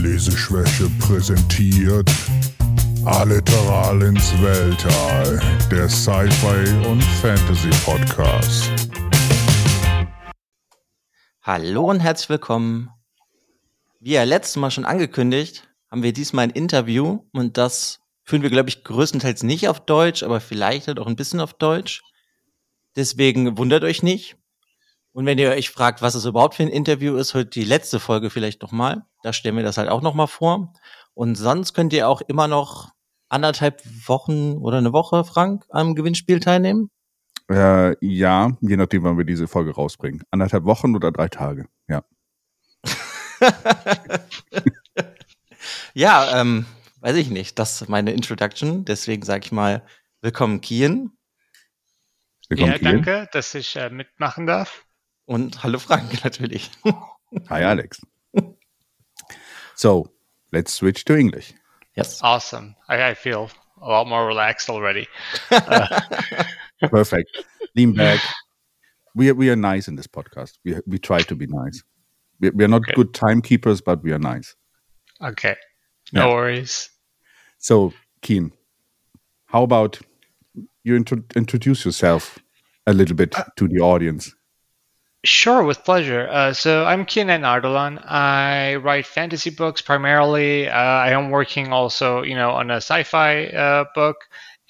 Leseschwäche präsentiert Alliteral ins Weltall, der Sci-Fi und Fantasy Podcast. Hallo und herzlich willkommen. Wie ja letztes Mal schon angekündigt, haben wir diesmal ein Interview und das führen wir, glaube ich, größtenteils nicht auf Deutsch, aber vielleicht halt auch ein bisschen auf Deutsch. Deswegen wundert euch nicht. Und wenn ihr euch fragt, was es überhaupt für ein Interview ist, heute die letzte Folge vielleicht noch mal. Da stellen wir das halt auch noch mal vor. Und sonst könnt ihr auch immer noch anderthalb Wochen oder eine Woche, Frank, am Gewinnspiel teilnehmen. Äh, ja, je nachdem, wann wir diese Folge rausbringen. Anderthalb Wochen oder drei Tage, ja. ja, ähm, weiß ich nicht. Das ist meine Introduction. Deswegen sage ich mal, willkommen Kian. Willkommen, ja, Kian. danke, dass ich äh, mitmachen darf. Und hallo Frank natürlich. Hi Alex. So, let's switch to English. Yes. Awesome. I, I feel a lot more relaxed already. Uh, Perfect. Lean back. We are, we are nice in this podcast. We we try to be nice. We, we are not okay. good timekeepers, but we are nice. Okay. No yeah. worries. So, Kian, how about you intro- introduce yourself a little bit uh, to the audience? Sure, with pleasure. Uh, so I'm Kian N. Ardalan. I write fantasy books primarily. Uh, I am working also, you know, on a sci-fi uh, book.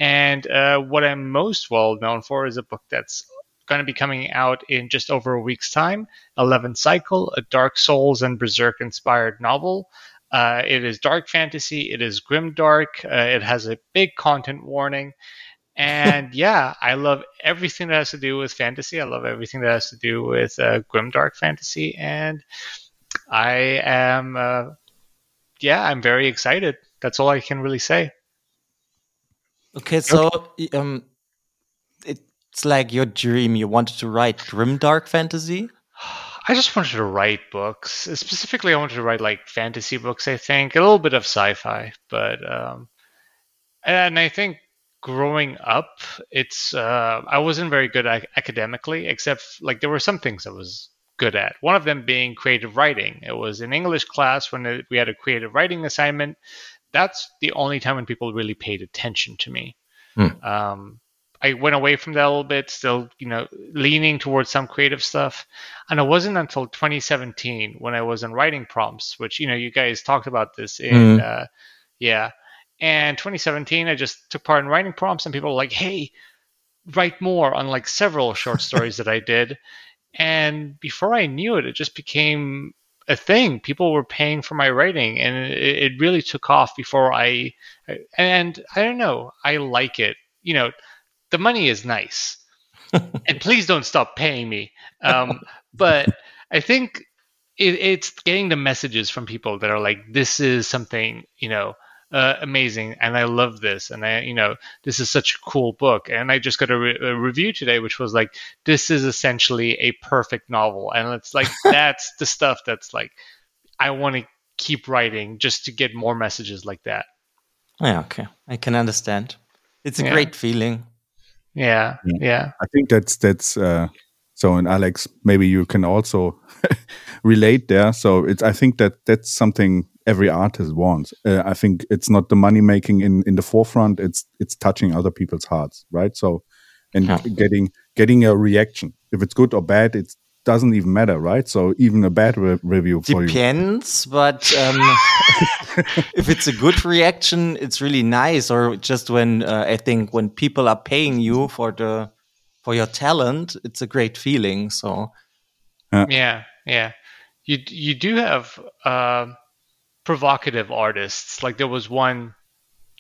And uh, what I'm most well known for is a book that's going to be coming out in just over a week's time. 11 Cycle, a Dark Souls and Berserk inspired novel. Uh, it is dark fantasy. It is grim dark. Uh, it has a big content warning. And yeah, I love everything that has to do with fantasy. I love everything that has to do with uh, grimdark fantasy, and I am, uh, yeah, I'm very excited. That's all I can really say. Okay, so um, it's like your dream. You wanted to write grimdark fantasy. I just wanted to write books. Specifically, I wanted to write like fantasy books. I think a little bit of sci-fi, but um, and I think growing up, it's uh, I wasn't very good academically, except like there were some things I was good at. One of them being creative writing. It was in English class when it, we had a creative writing assignment. That's the only time when people really paid attention to me. Hmm. Um, I went away from that a little bit, still, you know, leaning towards some creative stuff. And it wasn't until 2017 when I was in writing prompts, which, you know, you guys talked about this in, mm. uh, yeah, and 2017, I just took part in writing prompts, and people were like, "Hey, write more!" on like several short stories that I did. And before I knew it, it just became a thing. People were paying for my writing, and it, it really took off before I. And I don't know, I like it. You know, the money is nice, and please don't stop paying me. Um, but I think it, it's getting the messages from people that are like, "This is something," you know uh, amazing and I love this and I you know this is such a cool book and I just got a, re- a review today which was like this is essentially a perfect novel and it's like that's the stuff that's like I want to keep writing just to get more messages like that. Yeah, okay. I can understand. It's a yeah. great feeling. Yeah, yeah, yeah. I think that's that's uh so and Alex maybe you can also relate there. So it's I think that that's something every artist wants. Uh, I think it's not the money making in in the forefront. It's it's touching other people's hearts, right? So, and yeah. getting getting a reaction. If it's good or bad, it doesn't even matter, right? So even a bad re review for depends, you. but um, if it's a good reaction, it's really nice. Or just when uh, I think when people are paying you for the for your talent, it's a great feeling. So yeah, yeah. You you do have. Uh, provocative artists. Like there was one,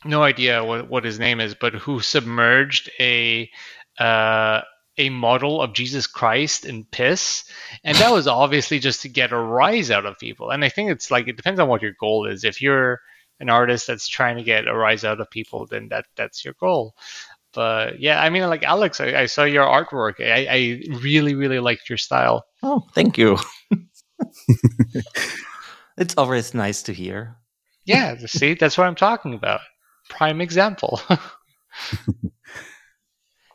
no idea what, what his name is, but who submerged a uh, a model of Jesus Christ in piss, and that was obviously just to get a rise out of people. And I think it's like it depends on what your goal is. If you're an artist that's trying to get a rise out of people, then that that's your goal. But yeah, I mean, like Alex, I, I saw your artwork. I, I really, really liked your style. Oh, thank you. It's always nice to hear. Yeah, see, that's what I'm talking about. Prime example. yeah,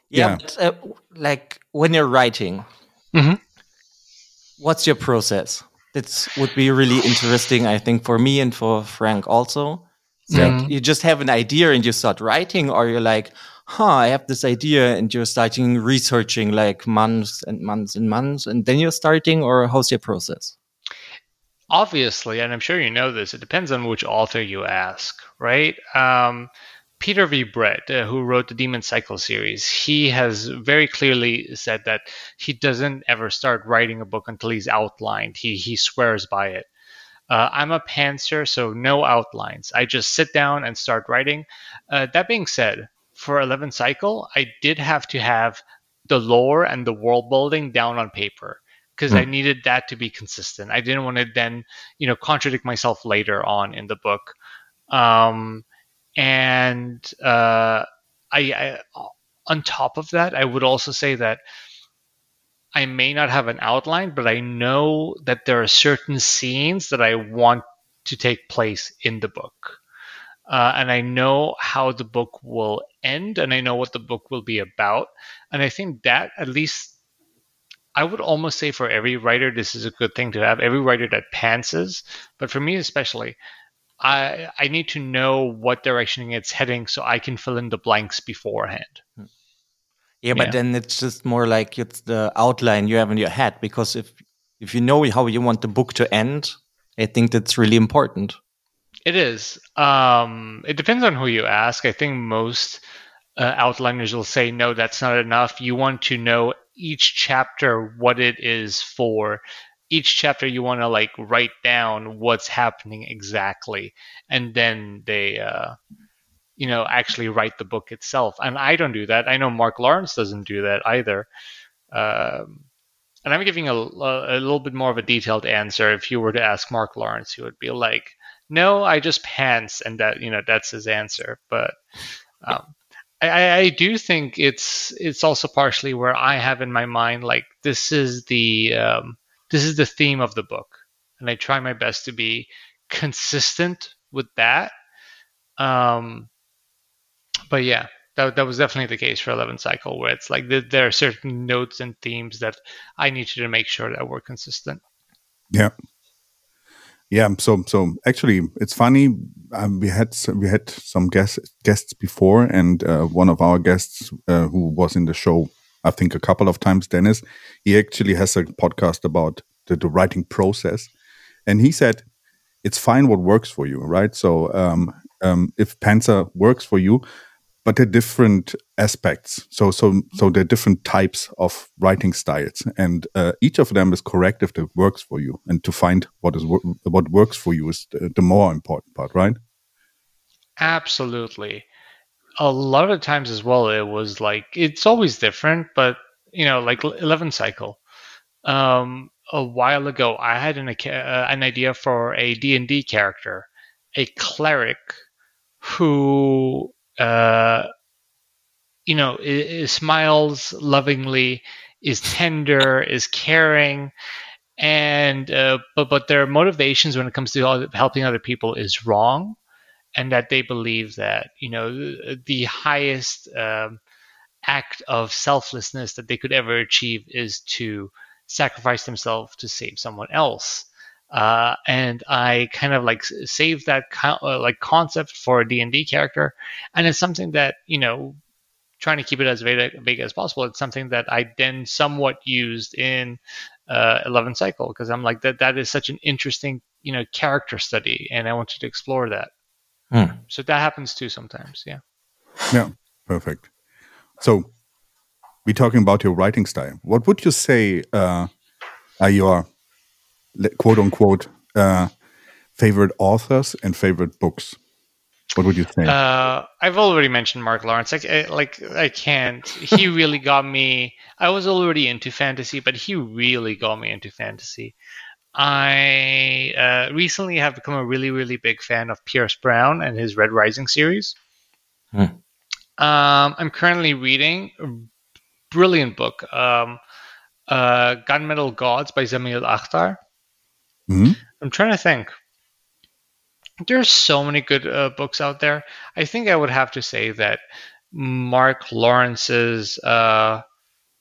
yeah. But, uh, like when you're writing, mm-hmm. what's your process? That would be really interesting, I think, for me and for Frank also. That Mhm. you just have an idea and you start writing, or you're like, huh, I have this idea, and you're starting researching like months and months and months, and then you're starting, or how's your process? Obviously, and I'm sure you know this, it depends on which author you ask, right? Um, Peter V. Brett, uh, who wrote the Demon Cycle series, he has very clearly said that he doesn't ever start writing a book until he's outlined. He he swears by it. Uh, I'm a pantser, so no outlines. I just sit down and start writing. Uh, that being said, for 11 Cycle, I did have to have the lore and the world building down on paper because I needed that to be consistent. I didn't want to then, you know, contradict myself later on in the book. Um, and uh, I, I, on top of that, I would also say that I may not have an outline, but I know that there are certain scenes that I want to take place in the book. Uh, and I know how the book will end, and I know what the book will be about. And I think that, at least, I would almost say for every writer, this is a good thing to have. Every writer that pantses, but for me especially, I I need to know what direction it's heading so I can fill in the blanks beforehand. Yeah, but Yeah. then it's just more like it's the outline you have in your head because if if you know how you want the book to end, I think that's really important. It is. Um, it depends on who you ask. I think most uh, outliners will say, no, that's not enough. You want to know each chapter what it is for. Each chapter you want to like write down what's happening exactly, and then they, uh, you know, actually write the book itself. And I don't do that. I know Mark Lawrence doesn't do that either. Um, and I'm giving a, a little bit more of a detailed answer. If you were to ask Mark Lawrence, he would be like, "No, I just pants," and that you know that's his answer. But um, I- I, do think it's it's also partially where I have in my mind like this is the um, this is the theme of the book, and I try my best to be consistent with that. Um, but yeah, that that was definitely the case for Eleven Cycle, where it's like th- there are certain notes and themes that I need to make sure that we're consistent. Yeah. Yeah, so so actually, it's funny. Um, we had we had some guests guests before, and uh, one of our guests uh, who was in the show, I think a couple of times, Dennis. He actually has a podcast about the, the writing process, and he said it's fine what works for you, right? So um, um, if pantser works for you, but they're different aspects. So so so they're different types of writing styles, and uh, each of them is correct if it works for you. And to find what is what works for you is the, the more important part, right? Absolutely. A lot of times as well, it was like it's always different, but you know, like Eleven Cycle. Um, a while ago, I had an uh, an idea for a D and D character, a cleric who, uh, you know, i- i- smiles lovingly, is tender, is caring, and uh, but but their motivations when it comes to helping other people is wrong and that they believe that you know the, the highest um, act of selflessness that they could ever achieve is to sacrifice themselves to save someone else. Uh, and I kind of like s- saved that co- uh, like concept for a D&D character, and it's something that you know, trying to keep it as big, big as possible. It's something that I then somewhat used in uh, Eleven Cycle because I'm like that that is such an interesting you know character study, and I wanted to explore that. Hmm. So that happens too sometimes. Yeah. Yeah, perfect. So we're talking about your writing style. What would you say uh, are your le- quote unquote uh, favorite authors and favorite books? What would you say? Uh, I've already mentioned Mark Lawrence. Like, I, like I can't. He really got me. I was already into fantasy, but he really got me into fantasy. I uh, recently have become a really, really big fan of Pierce Brown and his Red Rising series. Hmm. Um, I'm currently reading a brilliant book, um, uh, Gunmetal Gods by Zamil Akhtar. Mhm. I'm trying to think. There's so many good uh, books out there. I think I would have to say that Mark Lawrence's uh,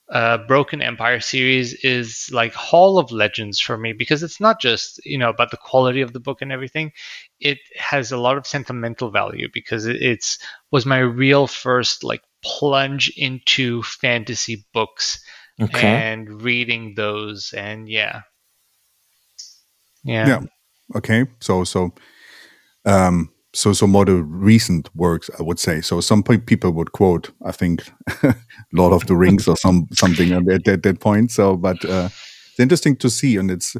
uh, Broken Empire series is like Hall of Legends for me because it's not just you know about the quality of the book and everything. It has a lot of sentimental value because it, it's was my real first like plunge into fantasy books Okay. and reading those and yeah. Yeah. Yeah. Okay. So so um so so more the recent works I would say. So some pe- people would quote I think Lord of the Rings or some something at that, that, that point. So but uh it's interesting to see and it's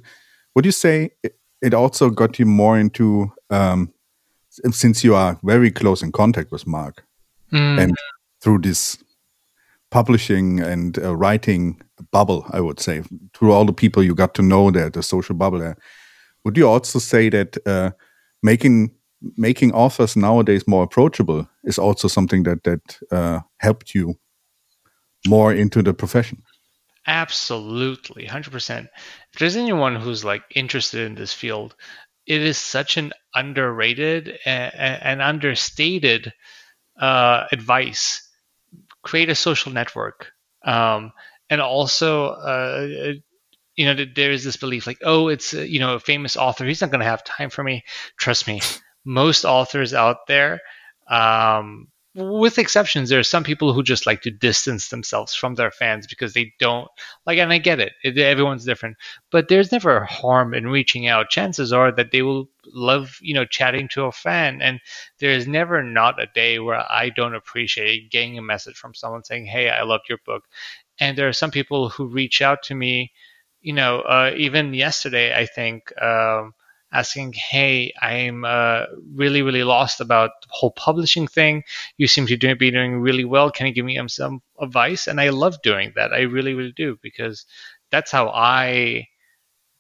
would you say it, it also got you more into um since you are very close in contact with Mark Mm, and through this publishing and uh, writing bubble, I would say, through all the people you got to know there, the social bubble there, would you also say that uh, making making authors nowadays more approachable is also something that that uh, helped you more into the profession? Absolutely, 100%. If there's anyone who's like interested in this field, it is such an underrated and, and understated uh, advice. Create a social network. Um, and also, uh, you know, there is this belief like, oh, it's, uh, you know, a famous author. He's not going to have time for me. Trust me, most authors out there, um, with exceptions, there are some people who just like to distance themselves from their fans because they don't like, and I get it. it everyone's different, but there's never harm in reaching out. Chances are that they will love, you know, chatting to a fan, and there is never not a day where I don't appreciate getting a message from someone saying, "Hey, I loved your book." And there are some people who reach out to me, you know, uh, even yesterday, I think. Um, asking, "Hey, I'm uh, really, really lost about the whole publishing thing. You seem to do, be doing really well. Can you give me um, some advice?" And I love doing that. I really, really do because that's how I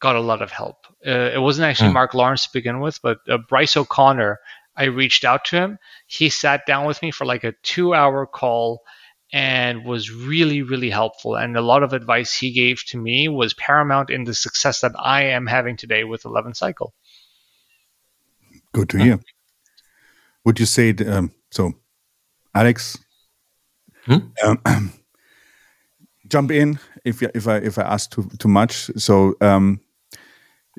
got a lot of help. Uh, it wasn't actually Hmm. Mark Lawrence to begin with, but uh, Bryce O'Connor. I reached out to him. He sat down with me for like a two-hour call and was really, really helpful. And a lot of advice he gave to me was paramount in the success that I am having today with 11 Cycle. Good to hear. Would you say th- um, so, Alex? Hmm? Um, jump in if if I if I ask too too much. So, um,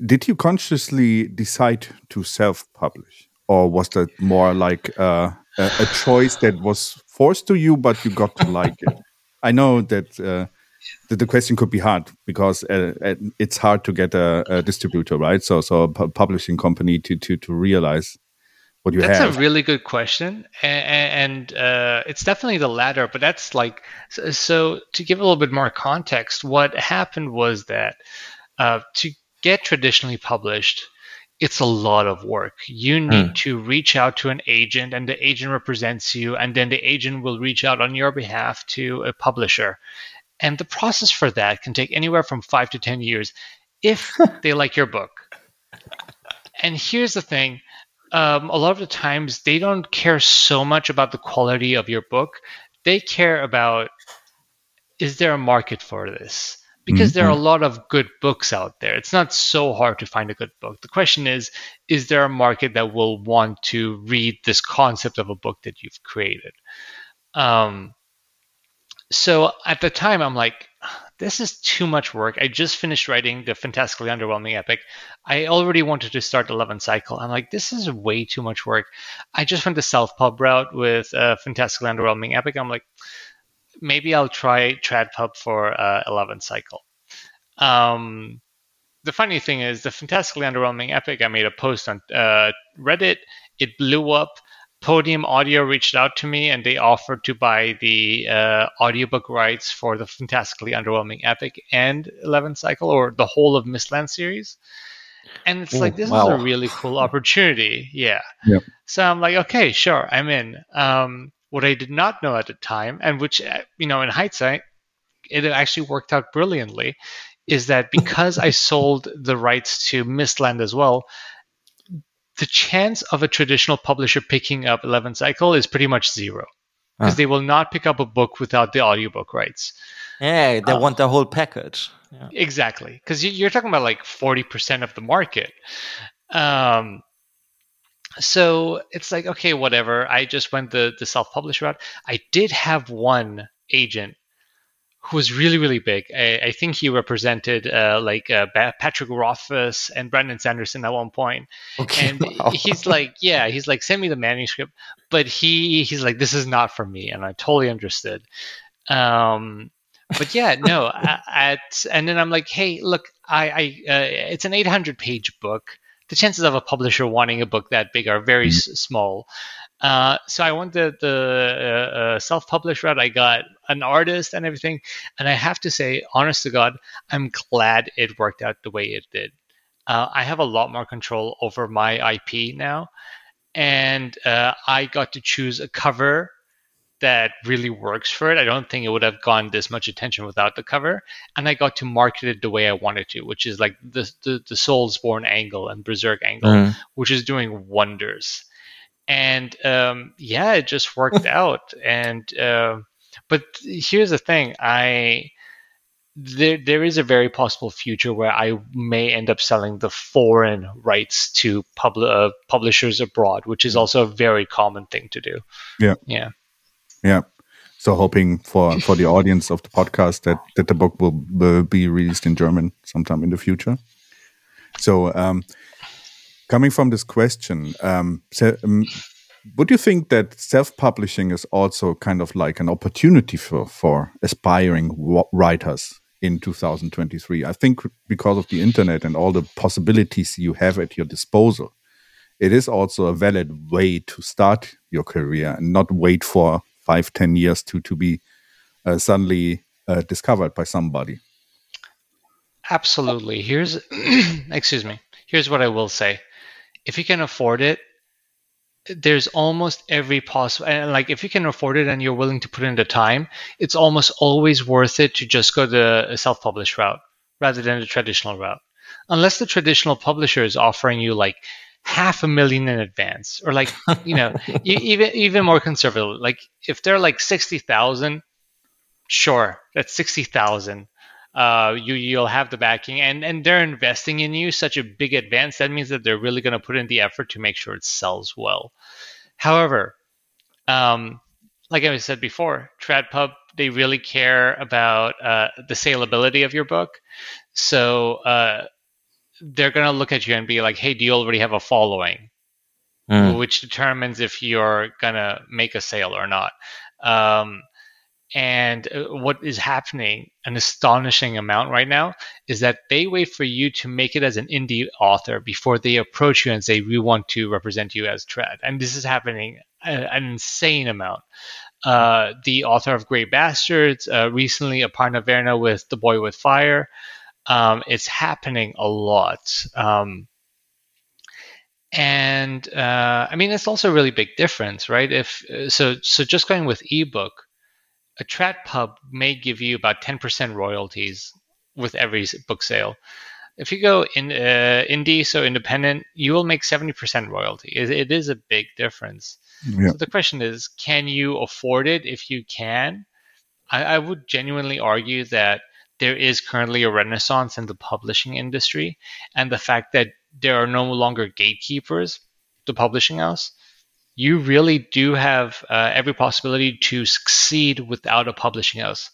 did you consciously decide to self-publish, or was that more like uh, a, a choice that was forced to you, but you got to like it? I know that. Uh, that the question could be hard because uh, it's hard to get a, a distributor, right? So, so a publishing company to to to realize what you That's have. That's a really good question, and, and uh, it's definitely the latter. But that's like so, so. To give a little bit more context, what happened was that uh, to get traditionally published, it's a lot of work. You need to reach out to an agent, and the agent represents you, and then the agent will reach out on your behalf to a publisher. And the process for that can take anywhere from five to 10 years if they like your book. And here's the thing um, a lot of the times they don't care so much about the quality of your book, they care about is there a market for this? Because there are a lot of good books out there. It's not so hard to find a good book. The question is is there a market that will want to read this concept of a book that you've created? Um, so at the time, I'm like, this is too much work. I just finished writing the fantastically underwhelming epic. I already wanted to start 11 cycle. I'm like, this is way too much work. I just went the self pub route with a fantastically underwhelming epic. I'm like, maybe I'll try TradPub for uh, 11 cycle. Um, the funny thing is, the fantastically underwhelming epic. I made a post on uh, Reddit. It blew up. Podium Audio reached out to me and they offered to buy the uh, audiobook rights for the fantastically underwhelming epic and 11 cycle or the whole of Mistland series. And it's Ooh, like this wow. is a really cool opportunity. Yeah. Yep. So I'm like, okay, sure, I'm in. Um, what I did not know at the time, and which uh, you know, in hindsight, it actually worked out brilliantly, is that because I sold the rights to Mistland as well, the chance of a traditional publisher picking up 11 Cycle is pretty much zero because Ah. they will not pick up a book without the audiobook rights. Yeah, they Uh, want the whole package. Yeah. Exactly, because you're talking about like 40% of the market. Um, so it's like, okay, whatever. I just went the, the self published route. I did have one agent who was really really big. I, I think he represented uh, like uh, Patrick Rothfuss and Brandon Sanderson at one point. Okay, and wow. he's like, yeah, he's like, send me the manuscript, but he he's like, this is not for me, and I totally understood. Um, but yeah, no, at and then I'm like, hey, look, I, I uh, it's an 800 page book. The chances of a publisher wanting a book that big are very mm-hmm. s- small. Uh, so I went the, the uh, uh, self-published route. I got an artist and everything, and I have to say, honest to God, I'm glad it worked out the way it did. Uh, I have a lot more control over my IP now, and uh, I got to choose a cover that really works for it. I don't think it would have gone this much attention without the cover, and I got to market it the way I wanted to, which is like the the, the Soulsborne angle and Berserk angle, mm. which is doing wonders and um, yeah, it just worked out. And uh, but here's the thing, I there there is a very possible future where I may end up selling the foreign rights to pub- uh, publishers abroad, which is also a very common thing to do. Yeah, yeah, yeah. So hoping for for the audience of the podcast that that the book will, will be released in German sometime in the future. So um, Coming from this question, um, so, um, would you think that self-publishing is also kind of like an opportunity for for aspiring writers in 2023? I think because of the internet and all the possibilities you have at your disposal, it is also a valid way to start your career and not wait for five, ten years to to be uh, suddenly uh, discovered by somebody. Absolutely. Here's, excuse me. Here's what I will say if you can afford it, there's almost every possible and like if you can afford it and you're willing to put in the time, it's almost always worth it to just go the self-published route rather than the traditional route. Unless the traditional publisher is offering you like half a million in advance or like you know even even more conservative like if they're like 60,000 sure that's 60,000 uh, you you'll have the backing and and they're investing in you such a big advance that means that they're really going to put in the effort to make sure it sells well. However um, like i said before tradpub they really care about uh, the saleability of your book. So uh, they're going to look at you and be like hey do you already have a following mm. which determines if you're going to make a sale or not um, and uh, what is happening, an astonishing amount right now, is that they wait for you to make it as an indie author before they approach you and say, We want to represent you as Trad. And this is happening an insane amount. Uh, the author of Grey Bastards, uh, recently Aparna Verma with The Boy with Fire. Um, it's happening a lot. Um, and uh, I mean, it's also a really big difference, right? If uh, so, so just going with ebook, a trad pub may give you about 10% royalties with every book sale. If you go in uh, indie, so independent, you will make 70% royalty. It, it is a big difference. Yeah. So the question is, can you afford it? If you can, I, I would genuinely argue that there is currently a renaissance in the publishing industry, and the fact that there are no longer gatekeepers, the publishing house, you really do have uh, every possibility to succeed without a publishing house.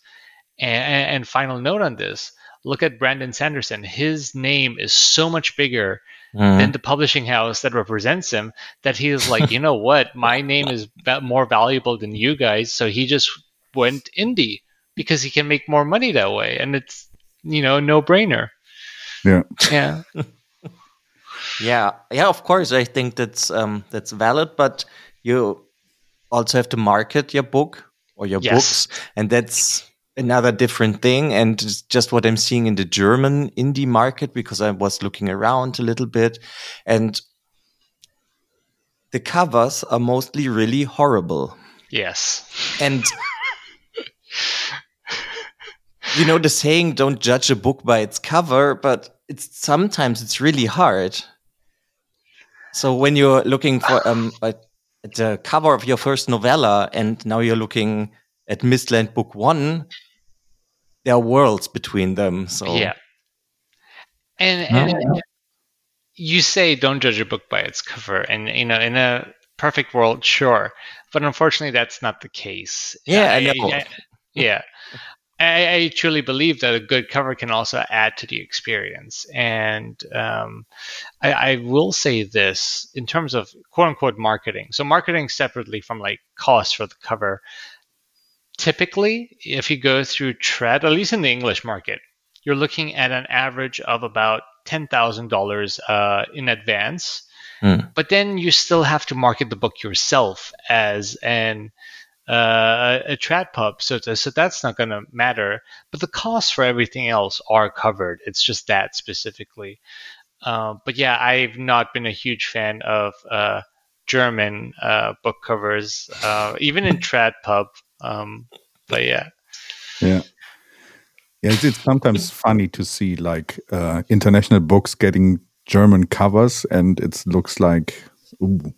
And, and, final note on this look at Brandon Sanderson. His name is so much bigger mm. than the publishing house that represents him that he is like, you know what? My name is more valuable than you guys. So he just went indie because he can make more money that way. And it's, you know, no brainer. Yeah. Yeah. Yeah, yeah, of course. I think that's um, that's valid, but you also have to market your book or your yes. books, and that's another different thing. And just what I'm seeing in the German indie market, because I was looking around a little bit, and the covers are mostly really horrible. Yes, and. you know the saying don't judge a book by its cover but it's sometimes it's really hard so when you're looking for um, at the cover of your first novella, and now you're looking at Mistland Book One, there are worlds between them. So yeah, and, and you say don't judge a book by its cover, and you know in a perfect world, sure, but unfortunately that's not the case. Yeah, I know. yeah. I, I, truly believe that a good cover can also add to the experience. And um, I, I, will say this in terms of quote unquote marketing. So, marketing separately from like cost for the cover. Typically, if you go through trad, at least in the English market, you're looking at an average of about $10,000 uh, in advance. Mm. But then you still have to market the book yourself as an uh, a trad pub, so so that's not going to matter. But the costs for everything else are covered. It's just that specifically. Uh, but yeah, I've not been a huge fan of uh, German uh, book covers, uh, even in trad pub. Um, but yeah, yeah. Yeah, it's, it's sometimes funny to see like uh, international books getting German covers, and it looks like,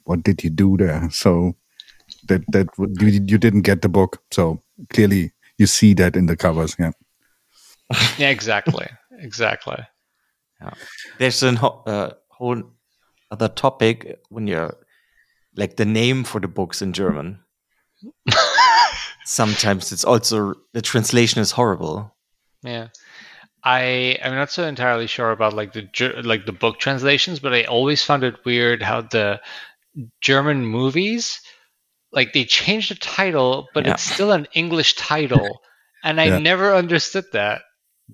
what did you do there? So that that you, you didn't get the book. So clearly, you see that in the covers. Yeah. yeah. Exactly. Exactly. Yeah. There's a uh, whole other topic when you're like the name for the books in German. Sometimes it's also the translation is horrible. Yeah. I am not so entirely sure about like the like the book translations, but I always found it weird how the German movies like they changed the title, but yeah. it's still an English title, and I yeah. never understood that.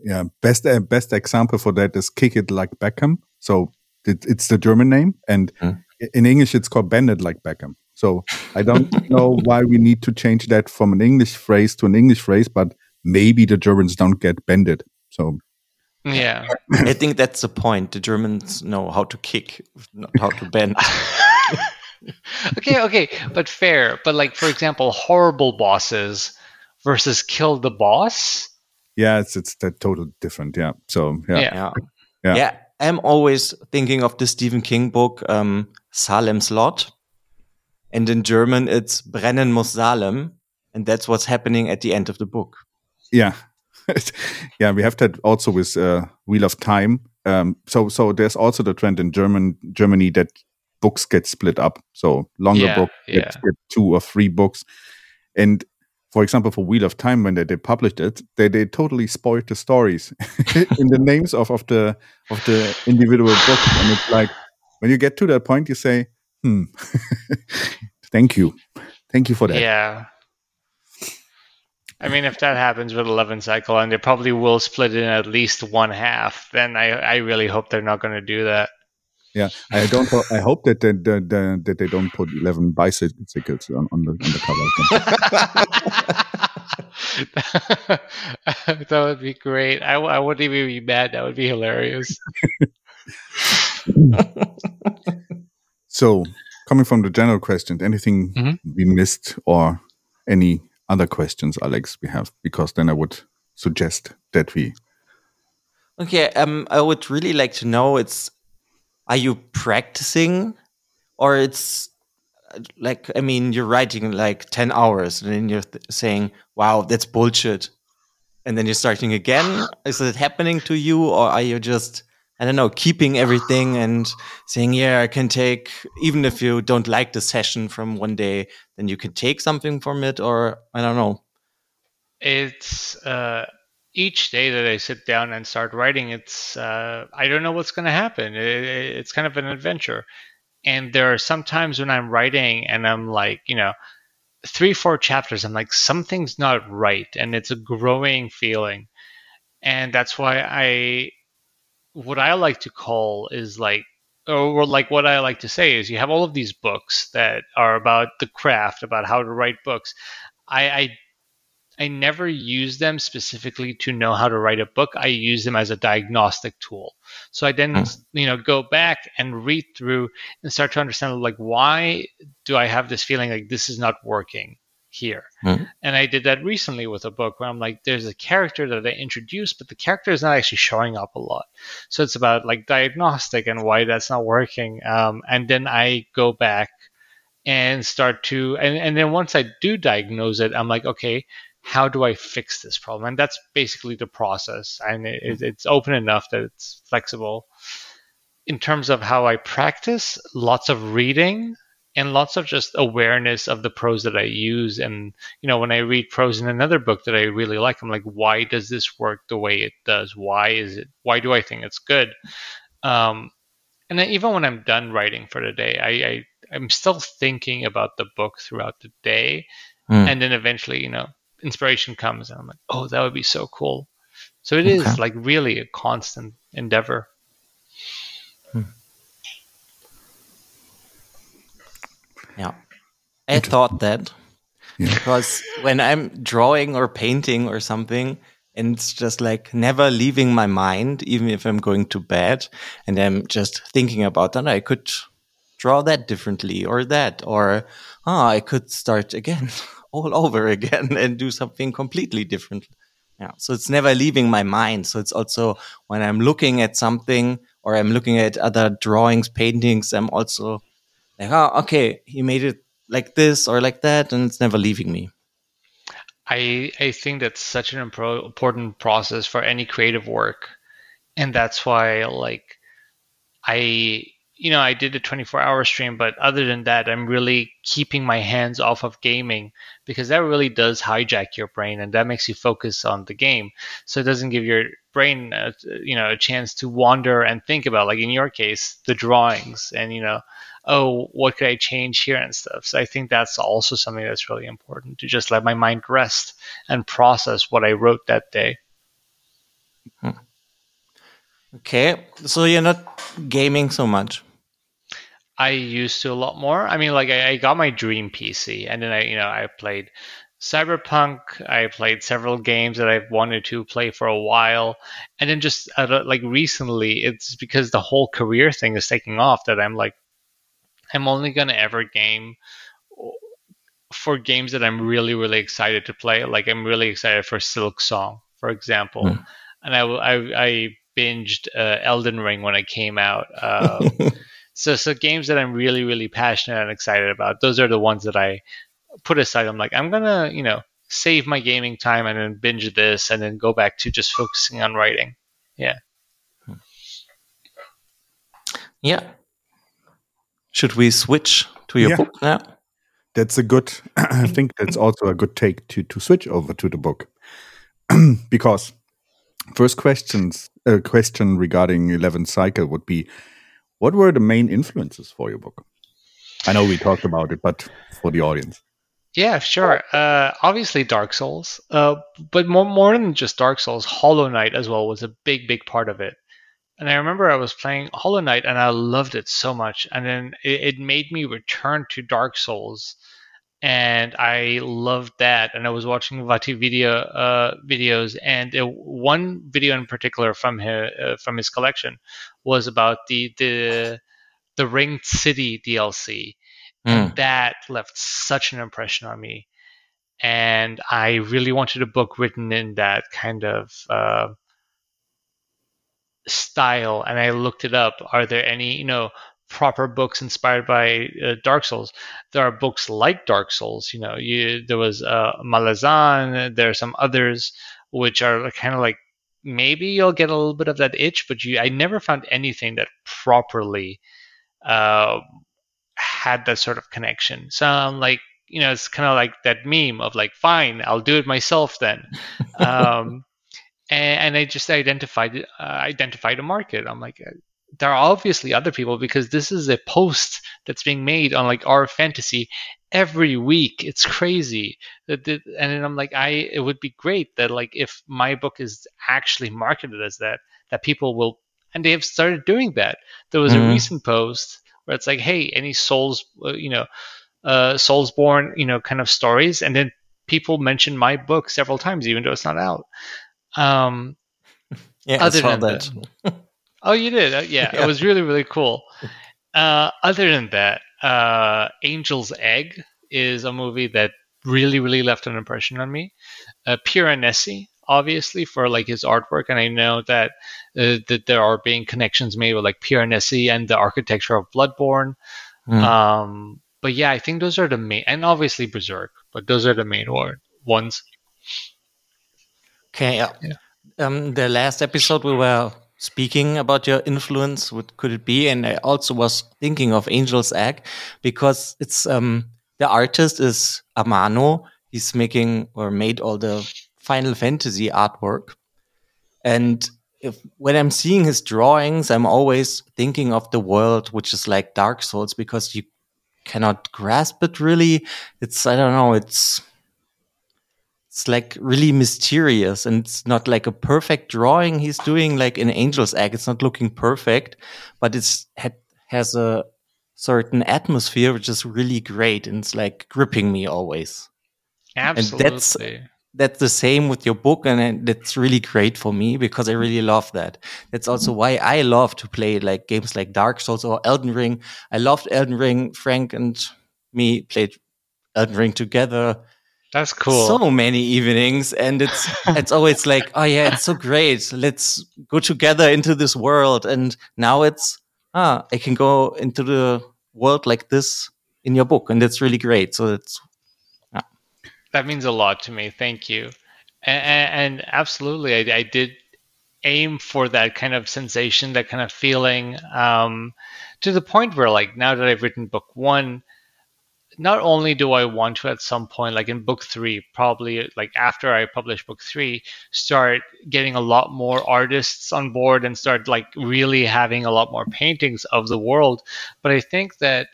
Yeah, best uh, best example for that is "Kick It Like Beckham." So it, it's the German name, and mm. in English it's called "Bend It Like Beckham." So I don't know why we need to change that from an English phrase to an English phrase, but maybe the Germans don't get bended. So yeah, I think that's the point. The Germans know how to kick, not how to bend. okay, okay, but fair. But like, for example, horrible bosses versus kill the boss. Yeah, it's it's that total different. Yeah. So yeah. yeah, yeah. yeah. I'm always thinking of the Stephen King book um, Salem's Lot, and in German it's Brennen muss Salem, and that's what's happening at the end of the book. Yeah, yeah. We have that also with uh, Wheel of Time. Um, so so there's also the trend in German Germany that books get split up. So longer yeah, book yeah. get, get, two or three books. And for example, for Wheel of Time, when they, they published it, they, they totally spoiled the stories in the names of, of the of the individual books. And it's like when you get to that point, you say, "Hmm, thank you, thank you for that." Yeah. I mean, if that happens with 11 cycle, and they probably will split it in at least one half, then I, I really hope they're not going to do that. Yeah, I don't. I hope that they, that, that, that they don't put eleven bicycles on, on the on the cover. that would be great. I, I wouldn't even be mad. That would be hilarious. so, coming from the general question, anything mm-hmm. we missed or any other questions, Alex, we have? Because then I would suggest that we. Okay, um, I would really like to know. It's are you practicing? Or it's like i mean you're writing like 10 hours and then you're saying wow that's bullshit. And then you're starting again. Is it happening to you? Or are you just i don't know keeping everything and saying yeah i can take even if you don't like the session from one day then you can take something from it? Or i don't know. It's uh each day that I sit down and start writing, it's uh, I don't know what's going to happen. It, it's kind of an adventure, and there are some times when I'm writing and I'm like, you know, three four chapters, I'm like something's not right, and it's a growing feeling, and that's why I what I like to call is like or like what I like to say is you have all of these books that are about the craft, about how to write books. I, I I never use them specifically to know how to write a book. I use them as a diagnostic tool. So I then, mm. you know, go back and read through and start to understand like why do I have this feeling like this is not working here? Mm. And I did that recently with a book where I'm like, there's a character that I introduced, but the character is not actually showing up a lot. So it's about like diagnostic and why that's not working. Um, and then I go back and start to and, and then once I do diagnose it, I'm like, okay, how do I fix this problem? And that's basically the process. And it, mm-hmm. it's open enough that it's flexible. In terms of how I practice, lots of reading, and lots of just awareness of the prose that I use. And, you know, when I read prose in another book that I really like, I'm like, why does this work the way it does? Why is it, why do I think it's good? Um, and then even when I'm done writing for the day, I, I I'm still thinking about the book throughout the day. Mm. And then eventually, you know, inspiration comes and I'm like, oh, that would be so cool. So it okay. is like really a constant endeavor. Hmm. Yeah. I thought that yeah. because when I'm drawing or painting or something, and it's just like never leaving my mind, even if I'm going to bed and I'm just thinking about that, I could draw that differently or that, or oh, I could start again, all over again and do something completely different. Yeah. So it's never leaving my mind. So it's also when I'm looking at something or I'm looking at other drawings, paintings, I'm also like, oh, okay, he made it like this or like that, and it's never leaving me. I I think that's such an important process for any creative work, and that's why like I you know I did a 24 hour stream, but other than that, I'm really keeping my hands off of gaming because that really does hijack your brain and that makes you focus on the game. So it doesn't give your brain a, you know a chance to wander and think about like in your case the drawings and you know oh, what could I change here and stuff. So I think that's also something that's really important to just let my mind rest and process what I wrote that day. Hmm. Okay, so you're not gaming so much. I used to a lot more. I mean, like I, I got my dream PC, and then I, you know, I played Cyberpunk. I played several games that I've wanted to play for a while, and then just uh, like recently, it's because the whole career thing is taking off that I'm like, I'm only gonna ever game for games that I'm really really excited to play. Like I'm really excited for Silksong, for example, mm. and I, I, I binged uh, Elden Ring when it came out. Um, so so games that I'm really really passionate and excited about. Those are the ones that I put aside. I'm like I'm gonna you know save my gaming time and then binge this and then go back to just focusing on writing. Yeah. Yeah, should we switch to your yeah. book now? That's a good. I think that's also a good take to to switch over to the book because first questions a uh, question regarding 11 cycle would be what were the main influences for your book i know we talked about it but for the audience yeah sure uh, obviously dark souls uh, but more, more than just dark souls hollow knight as well was a big big part of it and I remember I was playing Hollow Knight and I loved it so much. And then it, it made me return to Dark Souls. And I loved that. And I was watching VaatiVidya uh, videos, and it, one video in particular from his uh, from his collection was about the the the Ringed City DLC, mm. and that left such an impression on me. And I really wanted a book written in that kind of uh, style and I looked it up. Are there any, you know, proper books inspired by uh, Dark Souls? There are books like Dark Souls. You know, you, there was uh, Malazan. There are some others which are kind of like maybe you'll get a little bit of that itch, but you, I never found anything that properly uh, had that sort of connection. So I'm like, you know, it's kind of like that meme of like, fine, I'll do it myself then. um, and, and I just identified uh, identified a market. I'm like, uh, there are obviously other people because this is a post that's being made on like r/fantasy every week. It's crazy. And then I'm like, I it would be great that like if my book is actually marketed as that, that people will, and they have started doing that. There was mm-hmm. a recent post where it's like, hey, any souls, uh, you know, uh, Soulsborne, you know, kind of stories, and then people mention my book several times, even though it's not out. Um, yeah, other than that. oh, you did? Uh, yeah, yeah, it was really really cool. Uh, other than that, uh, Angel's Egg is a movie that really really left an impression on me. Uh, Piranesi, obviously for like his artwork, and I know that uh, that there are being connections made with like Piranesi and the architecture of Bloodborne. Mm. Um, but yeah, I think those are the main, and obviously Berserk, but those are the main ones. Okay. Yeah. yeah. Um, the last episode we were speaking about your influence, what could it be? And I also was thinking of Angel's Egg because it's um the artist is Amano. He's making or made all the Final Fantasy artwork. And if when I'm seeing his drawings, I'm always thinking of the world, which is like Dark Souls, because you cannot grasp it really. It's I don't know, it's it's like really mysterious and it's not like a perfect drawing he's doing like in Angel's Egg. It's not looking perfect, but it's had, has a certain atmosphere which is really great and it's like gripping me always. Absolutely. And that's that's the same with your book and that's really great for me because I really love that. That's also why I love to play like games like Dark Souls or Elden Ring. I loved Elden Ring. Frank and me played Elden Ring together that's cool. So many evenings, and it's it's always like, oh yeah, it's so great. Let's go together into this world. And now it's ah, I can go into the world like this in your book, and that's really great. So it's yeah. that means a lot to me. Thank you. And, and absolutely, I, I, did aim for that kind of sensation, that kind of feeling, um, to the point where, like, now that I've written book one not only do I want to at some point, like in book three, probably like after I publish book three, start getting a lot more artists on board and start like really having a lot more paintings of the world. But I think that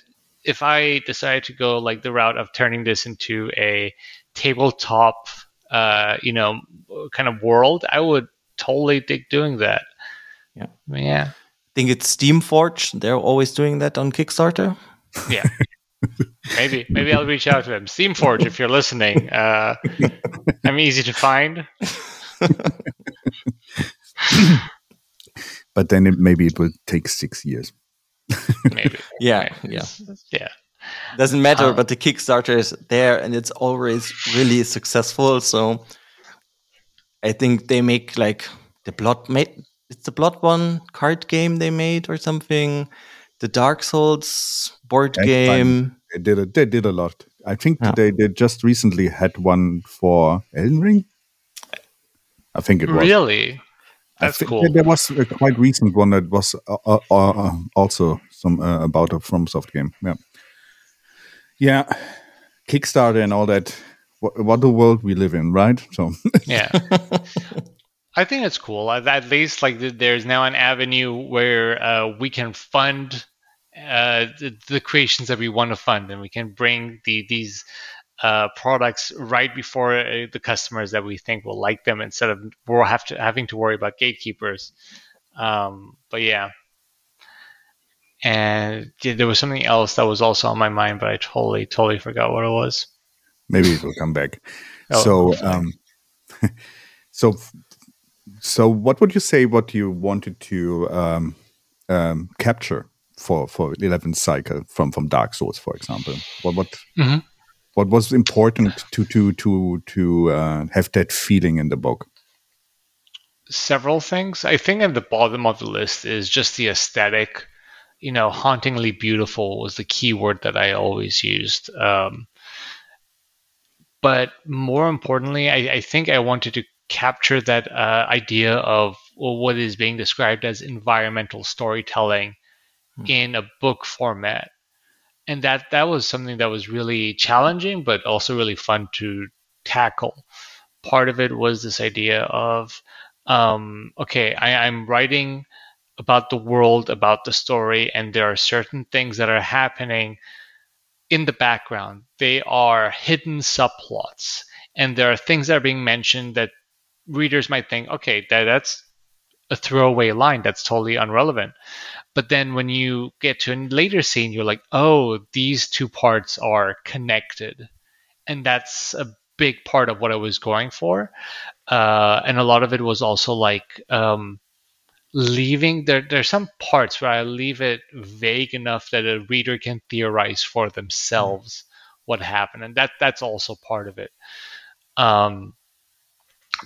if I decide to go like the route of turning this into a tabletop, uh, you know, kind of world, I would totally dig doing that. Yeah. Yeah. I think it's Steamforged. They're always doing that on Kickstarter. Yeah. maybe maybe I'll reach out to him. Steamforged, if you're listening, uh, I'm easy to find. but then it, maybe it will take six years. maybe. Yeah, maybe. yeah, yeah. Doesn't matter, um, but the Kickstarter is there, and it's always really successful. So I think they make like the blood made. It's the Bloodborne card game they made or something the Dark Souls board game. They did a, they did a lot. I think yeah. they, they just recently had one for Elden Ring. I think it was really. That's cool. There was a quite recent one that was uh, uh, uh, also some uh, about a FromSoft game. Yeah, yeah, Kickstarter and all that. What, what the world we live in, right? So yeah. I think it's cool. At least, like, there's now an avenue where uh, we can fund uh, the, the, creations that we want to fund, and we can bring the these uh, products right before uh, the customers that we think will like them, instead of we'll have to having to worry about gatekeepers. Um, but yeah, and yeah, there was something else that was also on my mind, but I totally, totally forgot what it was. Maybe it will come back. Oh, so, um, so so, what would you say? What you wanted to um, um, capture for for 11th cycle from from Dark Souls, for example? What what mm -hmm. what was important to to to to uh, have that feeling in the book? Several things. I think at the bottom of the list is just the aesthetic. You know, hauntingly beautiful was the key word that I always used. Um, but more importantly, I, I, think I wanted to capture that uh, idea of well, what is being described as environmental storytelling mm. in a book format and that that was something that was really challenging but also really fun to tackle part of it was this idea of um, okay I, i'm writing about the world about the story and there are certain things that are happening in the background they are hidden subplots and there are things that are being mentioned that readers might think, okay, that, that's a throwaway line that's totally irrelevant. But then when you get to a later scene, you're like, oh, these two parts are connected. And that's a big part of what I was going for. Uh, and a lot of it was also like um, leaving there. There's some parts where I leave it vague enough that a reader can theorize for themselves mm. what happened, and that that's also part of it. Um,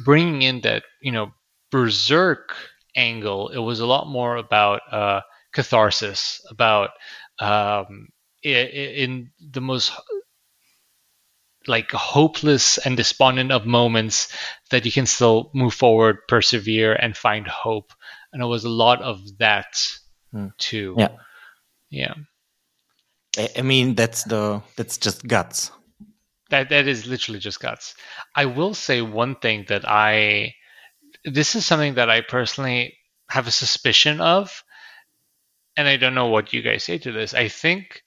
bringing in that you know berserk angle, it was a lot more about uh, catharsis, about um, in the most like hopeless and despondent of moments that you can still move forward, persevere, and find hope. and it was a lot of that too. Yeah. yeah. I, I mean, that's the that's just guts. That that is literally just guts. I will say one thing that I this is something that I personally have a suspicion of, and I don't know what you guys say to this. I think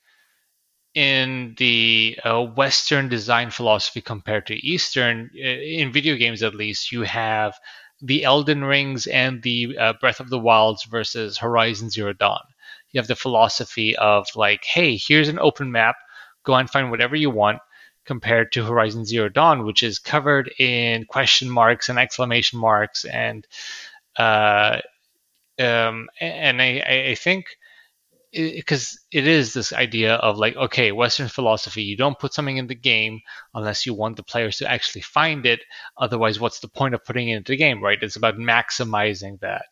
in the uh, Western design philosophy compared to Eastern, uh, in video games at least, you have the Elden Rings and the uh, Breath of the Wilds versus Horizon Zero Dawn. You have the philosophy of like, hey, here's an open map, go and find whatever you want, compared to Horizon Zero Dawn, which is covered in question marks and exclamation marks, and uh, um, and I, I think because it, is this idea of like okay western philosophy you don't put something in the game unless you want the players to actually find it. Otherwise what's the point of putting it into the game right? It's about maximizing that.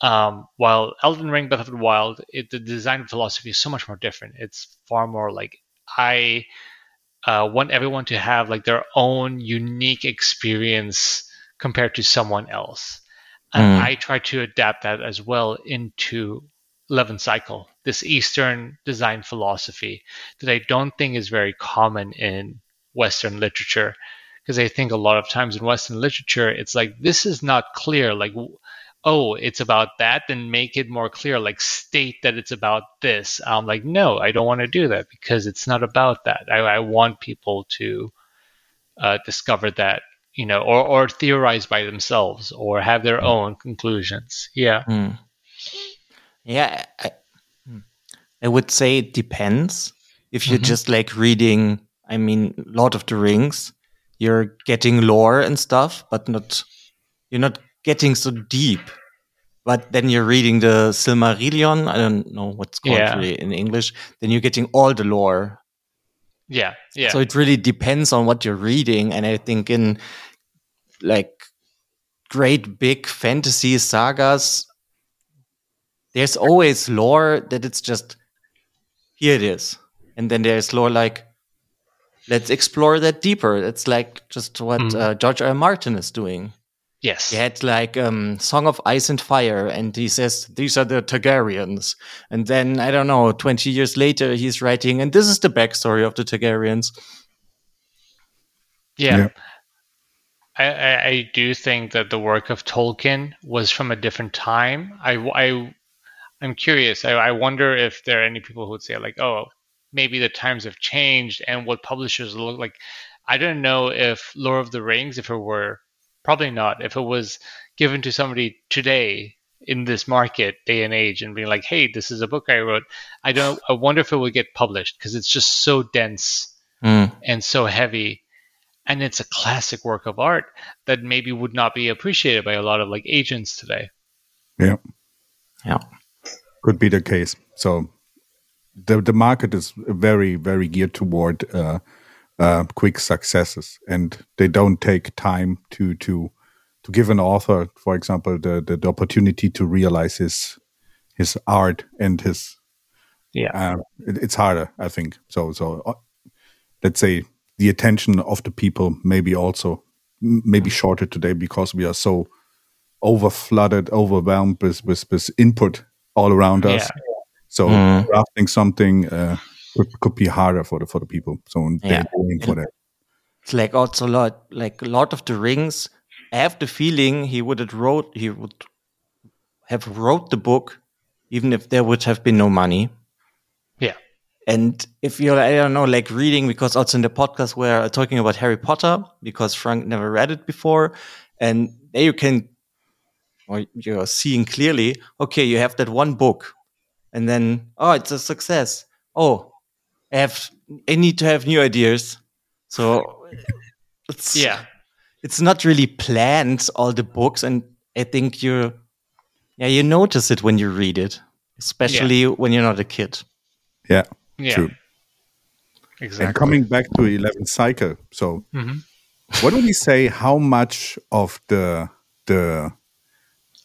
Um, while elden ring breath of the wild it, the design philosophy is so much more different. It's far more like i uh, want everyone to have like their own unique experience compared to someone else. And Mm. i try to adapt that as well into 11 cycle this eastern design philosophy that i don't think is very common in western literature. Because i think a lot of times in western literature it's like this is not clear like oh it's about that then make it more clear like state that it's about this. I'm like no i don't want to do that because it's not about that. I, I want people to uh, discover that you know or, or theorize by themselves or have their own conclusions. Yeah. Hmm. Yeah, I, hmm. I would say it depends. If you're Mhm. just like reading, I mean, Lord of the Rings, you're getting lore and stuff, but not you're not getting so deep. But then you're reading the Silmarillion. I don't know what's called Yeah. really in English. Then you're getting all the lore. yeah yeah So it really depends on what you're reading. And I think in like great big fantasy sagas, there's always lore that it's just here it is. And then there's lore like, let's explore that deeper. It's like just what Mhm. uh, George R. R. Martin is doing. yes He had like um, Song of Ice and Fire, and he says these are the Targaryens. And then I don't know, twenty years later, he's writing, and this is the backstory of the Targaryens. Yeah. Yeah. I, I, I do think that the work of Tolkien was from a different time. I, I, I'm curious. I, I wonder if there are any people who would say, like, oh, maybe the times have changed and what publishers look like. I don't know if Lord of the Rings, if it were, probably not, if it was given to somebody today in this market day and age and being like, hey, this is a book I wrote. I don't, I wonder if it would get published because it's just so dense Mm. and so heavy and it's a classic work of art that maybe would not be appreciated by a lot of like agents today Yeah, Yeah. Could be the case. So the the market is very very geared toward uh, uh, quick successes, and they don't take time to to to give an author, for example, the the, the opportunity to realize his his art and his yeah uh, it, it's harder, I think. So, so uh, let's say the attention of the people maybe also maybe shorter today because we are so over flooded, overwhelmed with, with with input all around us. Yeah. So Mm. crafting something uh, could, could be harder for the for the people. So they're Yeah. going for that. It's like also a lot like Lord of the Rings. I have the feeling he would have wrote he would have wrote the book even if there would have been no money. yeah And if you're, I don't know, like reading, because also in the podcast we're talking about Harry Potter, because Frank never read it before. And there you can, or you're seeing clearly, okay, you have that one book. And then, oh, it's a success. Oh, I have, I need to have new ideas. So it's, yeah it's not really planned, all the books. And I think you, yeah, you notice it when you read it, especially when you're not a kid. Yeah, yeah true. exactly And coming back to 11 cycle, so Mhm. what would you say? How much of the the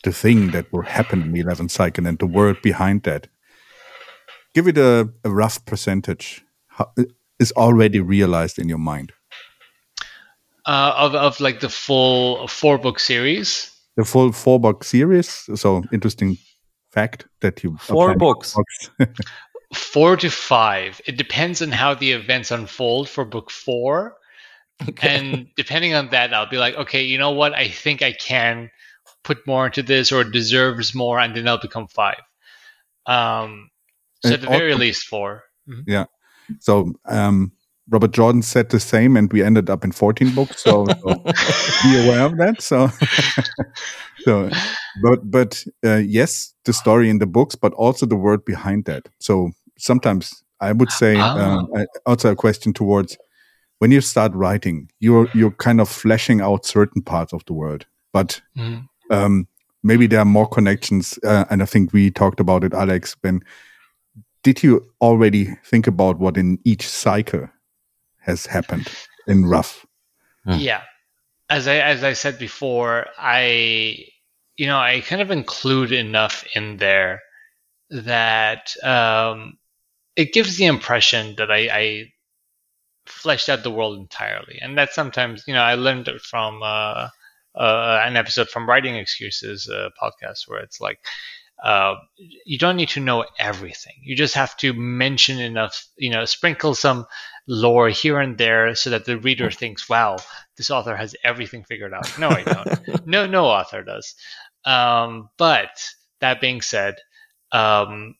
the thing that will happen in the 11 cycle and the word behind that? Give it a, a rough percentage. How, is already realized in your mind? uh, of, of like the full four book series the full four book series. So interesting fact that you Four books. books. Four to five. It depends on how the events unfold for book four. And depending on that, I'll be like, okay, you know what? I think I can put more into this or deserves more, and then it'll become five. Um, so And at the very also- least, four. Yeah. So um, Robert Jordan said the same, and we ended up in 14 books. So, so be aware of that. So, so but but uh, yes, the story in the books, but also the word behind that. So sometimes I would say um. I- also a question towards when you start writing, you're you're kind of fleshing out certain parts of the world, but Mhm. Um, maybe there are more connections. Uh, and I think we talked about it, Alex. When did you already think about what in each cycle has happened in rough? Hmm. Yeah. As I as I said before, I you know, I kind of include enough in there that um it gives the impression that I, I fleshed out the world entirely. And that sometimes, you know, I learned it from uh, uh, an episode from Writing Excuses uh, podcast where it's like, uh, you don't need to know everything. You just have to mention enough, you know, sprinkle some lore here and there so that the reader thinks, wow, this author has everything figured out. No, I don't. no, no author does. Um, but that being said, um,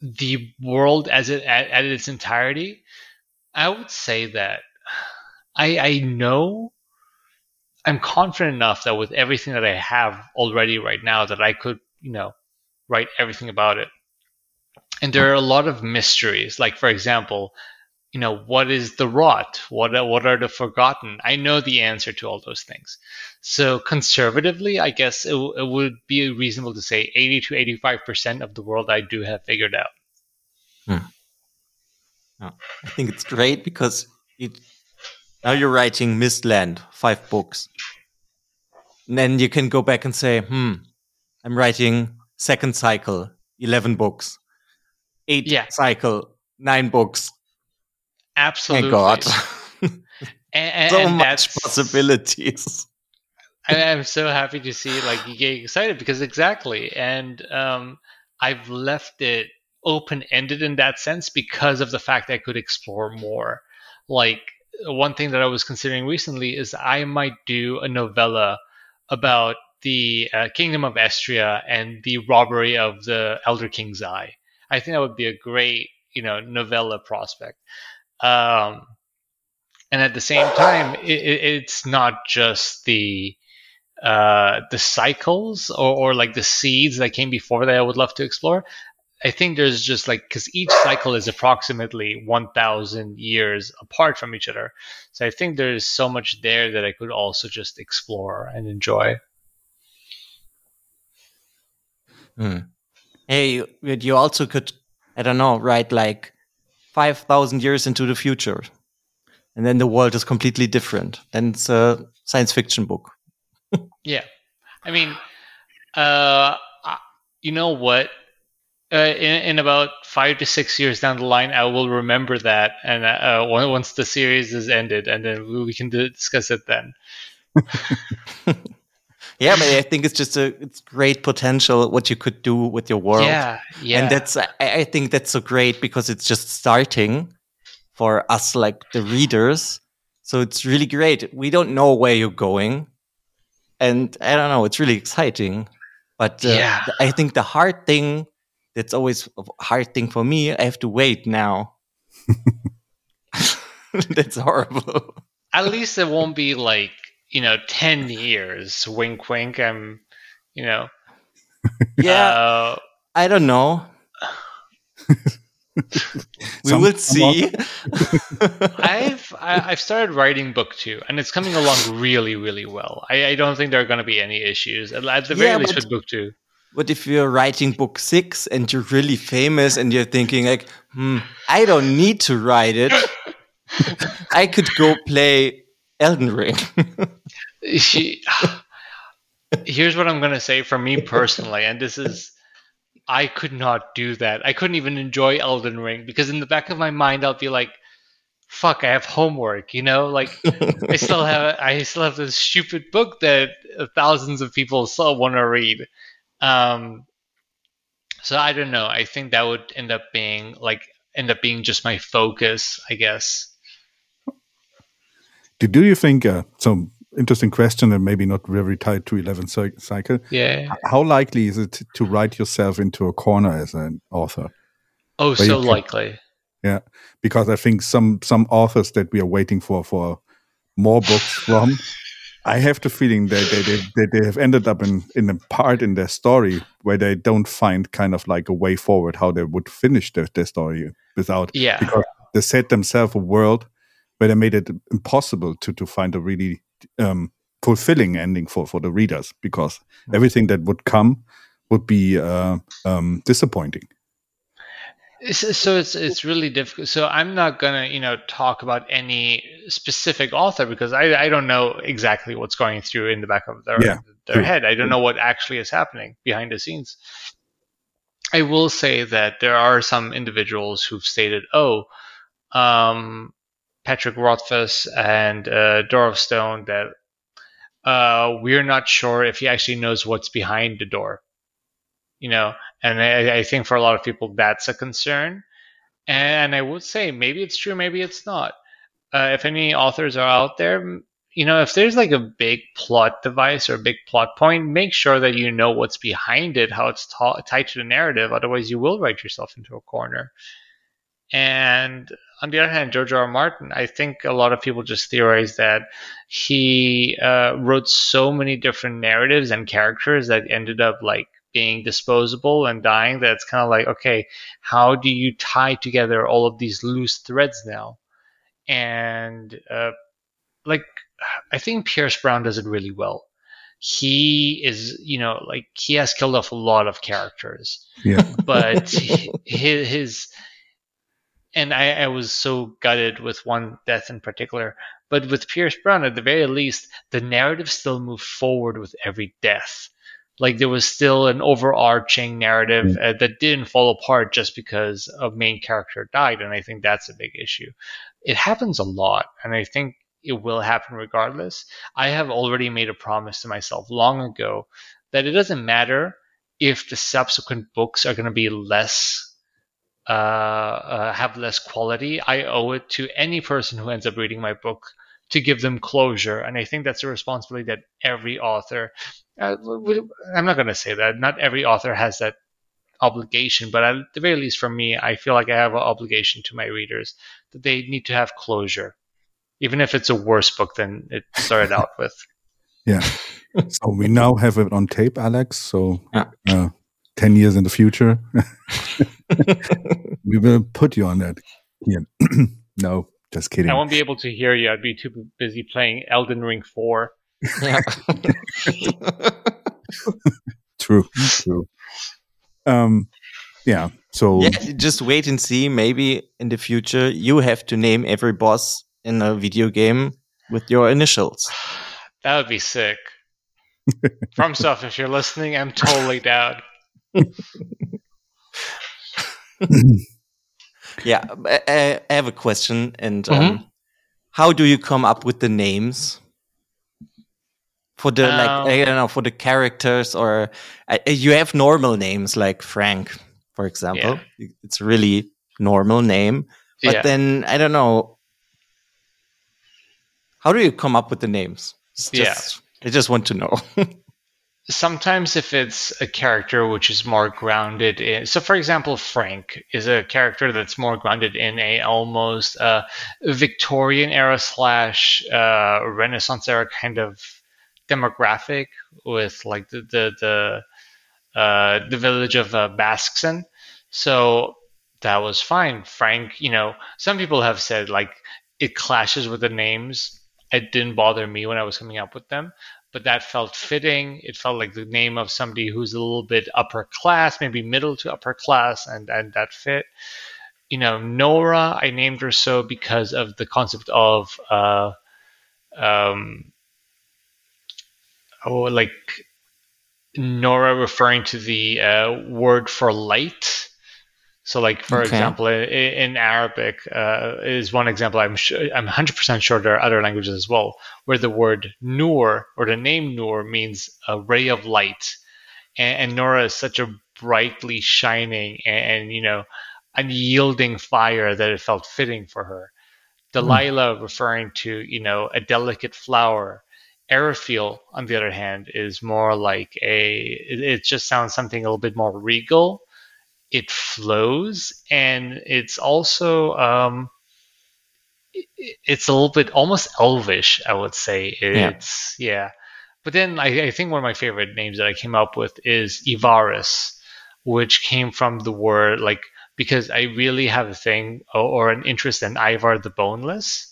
the world as it at, at its entirety, I would say that I, I know I'm confident enough that with everything that I have already right now that I could, you know, write everything about it. And there are a lot of mysteries. Like for example, you know, what is the rot? What are, what are the forgotten? I know the answer to all those things. So conservatively, I guess it, it would be reasonable to say 80 to 85 percent of the world I do have figured out. Hmm. I think it's great because it, now you're writing Mistland, five books. And then you can go back and say, hmm, I'm writing second cycle, 11 books. Eight Yeah. cycle, nine books. Absolutely. Thank God. And, so and much possibilities. I'm so happy to see like you get excited because exactly, and um, I've left it open ended in that sense because of the fact I could explore more. Like one thing that I was considering recently is I might do a novella about the uh, kingdom of Estria and the robbery of the Elder King's Eye. I think that would be a great, you know, novella prospect. Um, and at the same time, it, it, it's not just the uh, the cycles or, or like the seeds that came before that I would love to explore. I think there's just like because each cycle is approximately 1,000 years apart from each other, so I think there's so much there that I could also just explore and enjoy. Hmm. Hey, you- you also could, I don't know, write like 5,000 years into the future. And then the world is completely different. Then it's a science fiction book. Yeah, I mean, uh, you know what? Uh, in, in about five to six years down the line, I will remember that, and uh, once the series is ended, and then we we can discuss it then. Yeah, but I think it's just a it's great potential what you could do with your world. Yeah, yeah, And that's I, I think that's so great because it's just starting for us like the readers. So it's really great. We don't know where you're going. And I don't know, it's really exciting. But uh, Yeah. I think the hard thing that's always a hard thing for me, I have to wait now. that's horrible. at least it won't be like you know ten years. Wink, wink. I'm, you know, Yeah, uh, I don't know. we Some- will see. I've I, I've started writing book two, and it's coming along really, really well. I, I don't think there are going to be any issues at, the very Yeah, least with book two. But if you're writing book six and you're really famous and you're thinking like, hmm, I don't need to write it. I could go play Elden Ring. She, here's what I'm going to say for me personally, and this is, I could not do that. I couldn't even enjoy Elden Ring because in the back of my mind, I'll be like, fuck, I have homework, you know, like I still have I still have this stupid book that thousands of people still want to read. Um, so I don't know. I think that would end up being like end up being just my focus, I guess. Do, do you think uh, so? Interesting question, and maybe not very tied to eleven cycle. Yeah. How likely is it to write yourself into a corner as an author? Oh, so likely. Yeah, because I think some some authors that we are waiting for for more books from, I have the feeling that they, they, they, they have ended up in in a part in their story where they don't find kind of like a way forward how they would finish their, their story without yeah. because they set themselves a world where they made it impossible to to find a really um, fulfilling ending for for the readers because everything that would come would be uh, um, disappointing so it's it's really difficult. So I'm not gonna you know talk about any specific author because I, I don't know exactly what's going through in the back of their yeah, their head. I don't know what actually is happening behind the scenes. I will say that there are some individuals who've stated, "Oh, um, Patrick Rothfuss and uh, Door of Stone that uh, we're not sure if he actually knows what's behind the door." You know, and I, I think for a lot of people, that's a concern. And I would say maybe it's true, maybe it's not. Uh, if any authors are out there, you know, if there's like a big plot device or a big plot point, make sure that you know what's behind it, how it's tied to the narrative. Otherwise, you will write yourself into a corner. And on the other hand, George R. R. Martin, I think a lot of people just theorize that he uh, wrote so many different narratives and characters that ended up like being disposable and dying that it's kind of like okay how do you tie together all of these loose threads now? And uh, like i think pierce brown does it really well. He is you know like he has killed off a lot of characters. Yeah. But his, his and I, I was so gutted with one death in particular but with pierce brown at the very least the narrative still moved forward with every death like there was still an overarching narrative mm. uh, that didn't fall apart just because a main character died and i think that's a big issue. It happens a lot and i think it will happen regardless. I have already made a promise to myself long ago that it doesn't matter if the subsequent books are going to be less uh, uh, have less quality. I owe it to any person who ends up reading my book to give them closure and i think that's a responsibility that every author uh, I'm not going to say that. Not every author has that obligation, but at the very least, for me, I feel like I have an obligation to my readers that they need to have closure, even if it's a worse book than it started out with. Yeah. so we now have it on tape, Alex. So yeah. uh, 10 years in the future, we will put you on that. Yeah. no, just kidding. I won't be able to hear you. I'd be too busy playing Elden Ring 4. Yeah. true. True. Um, yeah. So yeah, just wait and see. Maybe in the future you have to name every boss in a video game with your initials. That would be sick. FromSoft, if you're listening, I'm totally down. yeah, I, I, have a question. And um, mm -hmm. how do you come up with the names? for the um, like I don't know for the characters or uh, you have normal names like Frank, for example. Yeah. It's really normal name, but yeah. then I don't know. How do you come up with the names? Just, yeah, I just want to know. Sometimes, if it's a character which is more grounded in, so for example, Frank is a character that's more grounded in a almost uh, Victorian era slash uh, Renaissance era kind of demographic with like the the the, uh, the village of uh. So that was fine. Frank, you know, some people have said like it clashes with the names. It didn't bother me when I was coming up with them, but that felt fitting. It felt like the name of somebody who's a little bit upper class, maybe middle to upper class, and and that fit. You know, Nora, I named her so because of the concept of uh, um, oh, like Nora referring to the uh, word for light. So, like for okay. example, in, in Arabic uh, is one example. I'm sure, I'm 100 percent sure there are other languages as well where the word nur or the name nur means a ray of light, and, and Nora is such a brightly shining and, and you know unyielding fire that it felt fitting for her. Delilah mm. referring to you know a delicate flower. Araphil, on the other hand, is more like a. It, it just sounds something a little bit more regal it flows and it's also um, it's a little bit almost elvish i would say. It's yeah, yeah. but then I, I, think one of my favorite names that i came up with is ivaris which came from the word like because i really have a thing or, or an interest in ivar the boneless.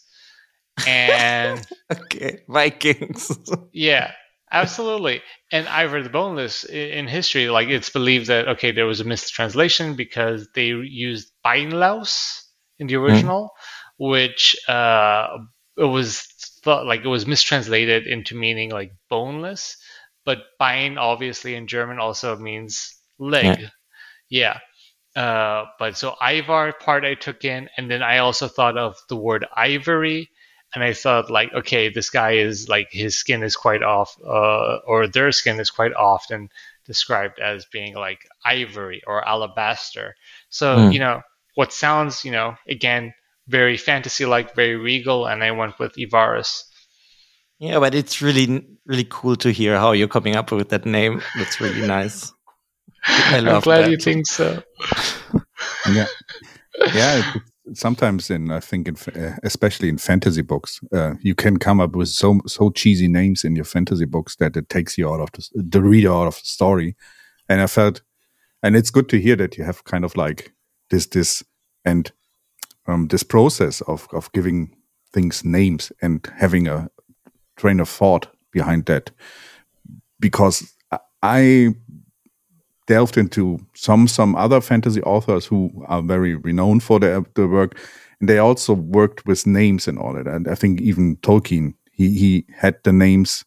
And okay vikings. Yeah Absolutely. And Ivar the Boneless in history, like it's believed that okay, there was a mistranslation because they used Beinlaus in the original, mm. which uh, it was thought like it was mistranslated into meaning like boneless. But Bein obviously in German also means leg. Yeah. yeah. Uh, but so Ivar part I took in, and then I also thought of the word ivory and I thought like, okay, this guy is like his skin is quite off, uh, or their skin is quite often described as being like ivory or alabaster. So mm. you know what sounds, you know, again very fantasy-like, very regal, and I went with Ivaris. Yeah, but it's really really cool to hear how you're coming up with that name. That's really nice. I love I'm glad that. you think so. yeah, yeah sometimes in I think in uh, especially in fantasy books, uh, you can come up with so so cheesy names in your fantasy books that it takes you out of the, the reader out of the story. And I felt, and it's good to hear that you have kind of like this this and um, this process of of giving things names and having a train of thought behind that, because I delved into some some other fantasy authors who are very renowned for their, their work, and they also worked with names and all that. And I think even Tolkien, he he had the names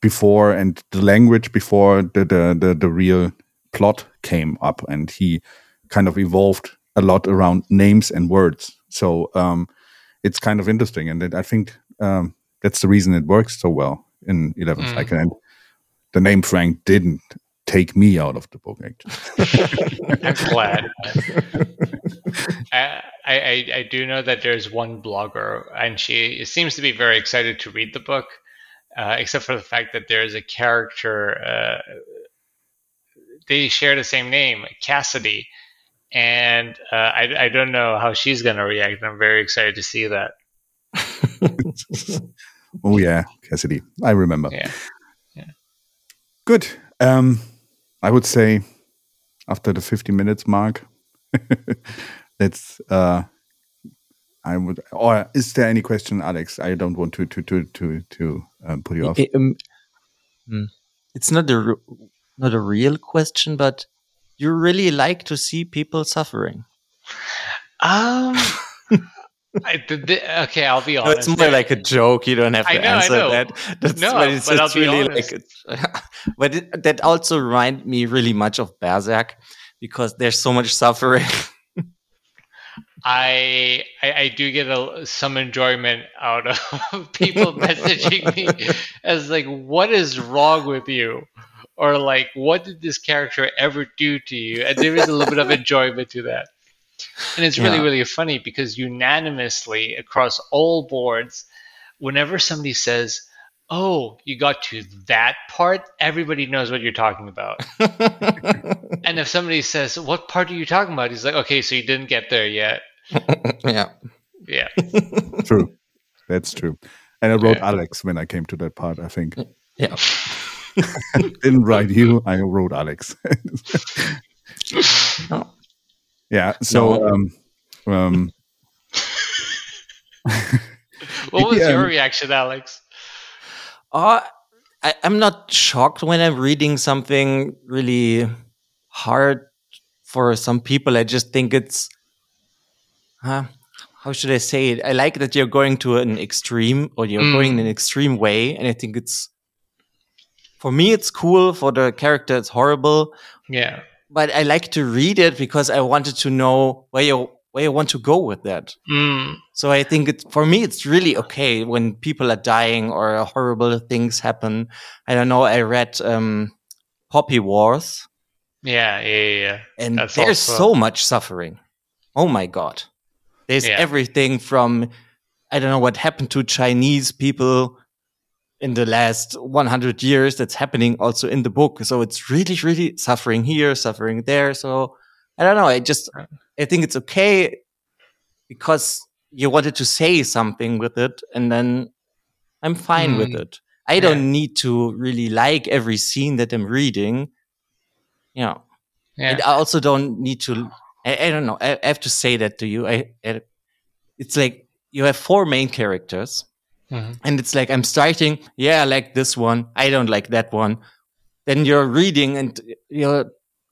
before and the language before the the the, the real plot came up, and he kind of evolved a lot around names and words. So um, it's kind of interesting, and I think um, that's the reason it works so well in 11th mm. Cycle. And the name Frank didn't take me out of the book. Actually, I'm glad. I, I, I do know that there's one blogger, and she seems to be very excited to read the book, uh, except for the fact that there's a character. Uh, they share the same name, Cassidy, and uh, I, I don't know how she's going to react. I'm very excited to see that. oh yeah, Cassidy. I remember. Yeah. Yeah. Good. Um, I would say after the 50 minutes mark, let's. Uh, I would. Or is there any question, Alex? I don't want to to to to to um, put you off. Um, hmm. it's not a not a real question, but you really like to see people suffering. Um. I, the, okay, I'll be honest. No, it's more like a joke. You don't have to know, answer that. That's, no, but it's, but it's really like. but it, that also reminded me really much of Berserk because there's so much suffering. I, I, I do get a, some enjoyment out of people messaging me as like, "What is wrong with you?" or like, "What did this character ever do to you?" And there is a little bit of enjoyment to that. And it's really, yeah. really funny because unanimously across all boards, whenever somebody says, Oh, you got to that part, everybody knows what you're talking about. and if somebody says, What part are you talking about? He's like, Okay, so you didn't get there yet. yeah. Yeah. True. That's true. And I wrote yeah. Alex when I came to that part, I think. Yeah. didn't write you, I wrote Alex. oh. Yeah. So, no. um, um, what was yeah. your reaction, Alex? Uh, I, am not shocked when I'm reading something really hard for some people. I just think it's, huh, how should I say it? I like that you're going to an extreme or you're mm. going in an extreme way. And I think it's, for me, it's cool. For the character, it's horrible. Yeah but I like to read it because I wanted to know where you where you want to go with that. Mm, So I think it's for me, it's really okay when people are dying or horrible things happen. I don't know. I read um, Poppy Wars, yeah, yeah, yeah, and That's there's so much suffering. Oh my god! There's Yeah. everything from I don't know what happened to Chinese people in the last 100 years. That's happening also in the book. So it's really, really suffering here, suffering there. So I don't know. I just I think it's okay because you wanted to say something with it, and then I'm fine with Mm. it. I don't need to really like every scene that I'm reading. Yeah. Yeah. And I also don't need to. I, I don't know. I, I have to say that to you. I, I. It's like you have four main characters, Mhm. and it's like I'm starting. Yeah, I like this one. I don't like that one. Then you're reading, and you're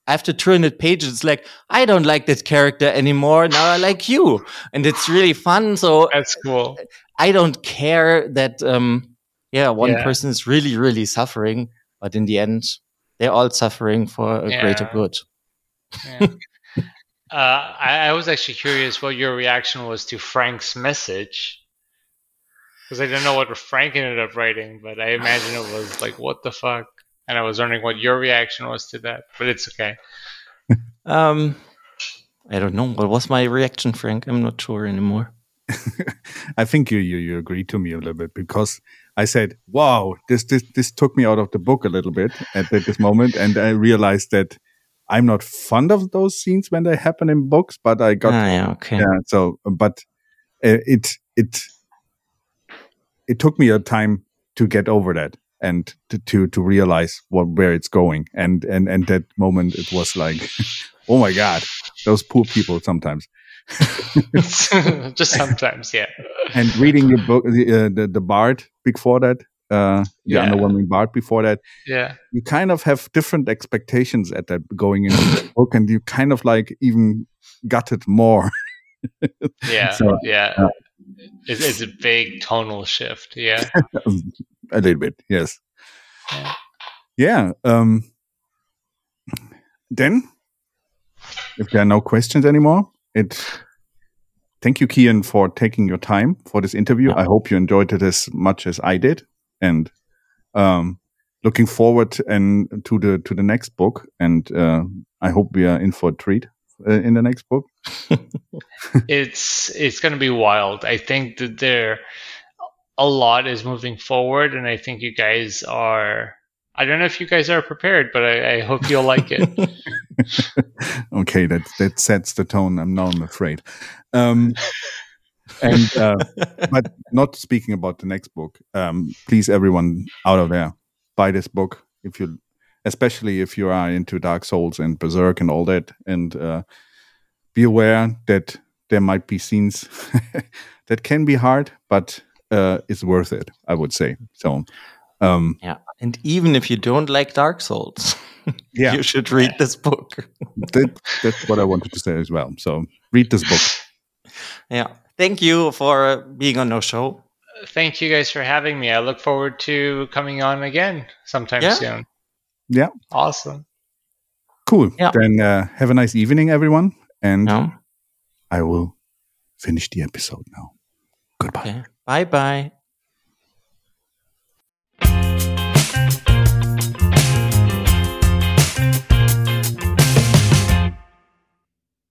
after 200 pages. It's like I don't like that character anymore. Now I like you, and it's really fun. So That's cool. I don't care that. um Yeah, one Yeah. person is really, really suffering, but in the end, they're all suffering for a greater good. Yeah. uh, I, I was actually curious what your reaction was to Frank's message. Because I didn't know what Frank ended up writing, but I imagine it was like, what the fuck? And I was wondering what your reaction was to that, but it's okay. Um, I don't know. What was my reaction, Frank? I'm not sure anymore. I think you, you you agreed to me a little bit because I said, "Wow, this this this took me out of the book a little bit at, at this moment," and I realized that I'm not fond of those scenes when they happen in books, but I got ah, yeah, okay. yeah. So, but uh, it it it took me a time to get over that and to to, to realize what where it's going, and and and that moment it was like, oh my god, those poor people sometimes. Just sometimes, yeah. and reading the book, the, uh, the the Bard before that, uh, the Yeah. underwhelming Bard before that, Yeah. you kind of have different expectations at that going into the book, and you kind of like even got it more. Yeah. So, yeah. uh, It's, it's a big tonal shift. Yeah. a little bit, yes. Yeah. Um, then, if there are no questions anymore, it. Thank you, Kian, for taking your time for this interview. I hope you enjoyed it as much as I did, and um, looking forward and to the to the next book. And uh, I hope we are in for a treat in the next book. it's it's going to be wild. I think that there a lot is moving forward, and I think you guys are. I don't know if you guys are prepared, but I, I hope you'll like it. okay, that that sets the tone. I'm now I'm afraid. Um, and uh, but not speaking about the next book. Um, please, everyone out of there, buy this book if you, especially if you are into Dark Souls and Berserk and all that, and uh, be aware that there might be scenes that can be hard, but uh, it's worth it. I would say so. Um, Yeah. And even if you don't like Dark Souls, yeah, you should read this book. that, that's what I wanted to say as well. So read this book. yeah. Thank you for being on our show. Thank you guys for having me. I look forward to coming on again sometime Yeah. soon. Yeah. Awesome. Cool. Yeah. Then uh, have a nice evening, everyone. And No? I will finish the episode now. Goodbye. Okay. Bye bye.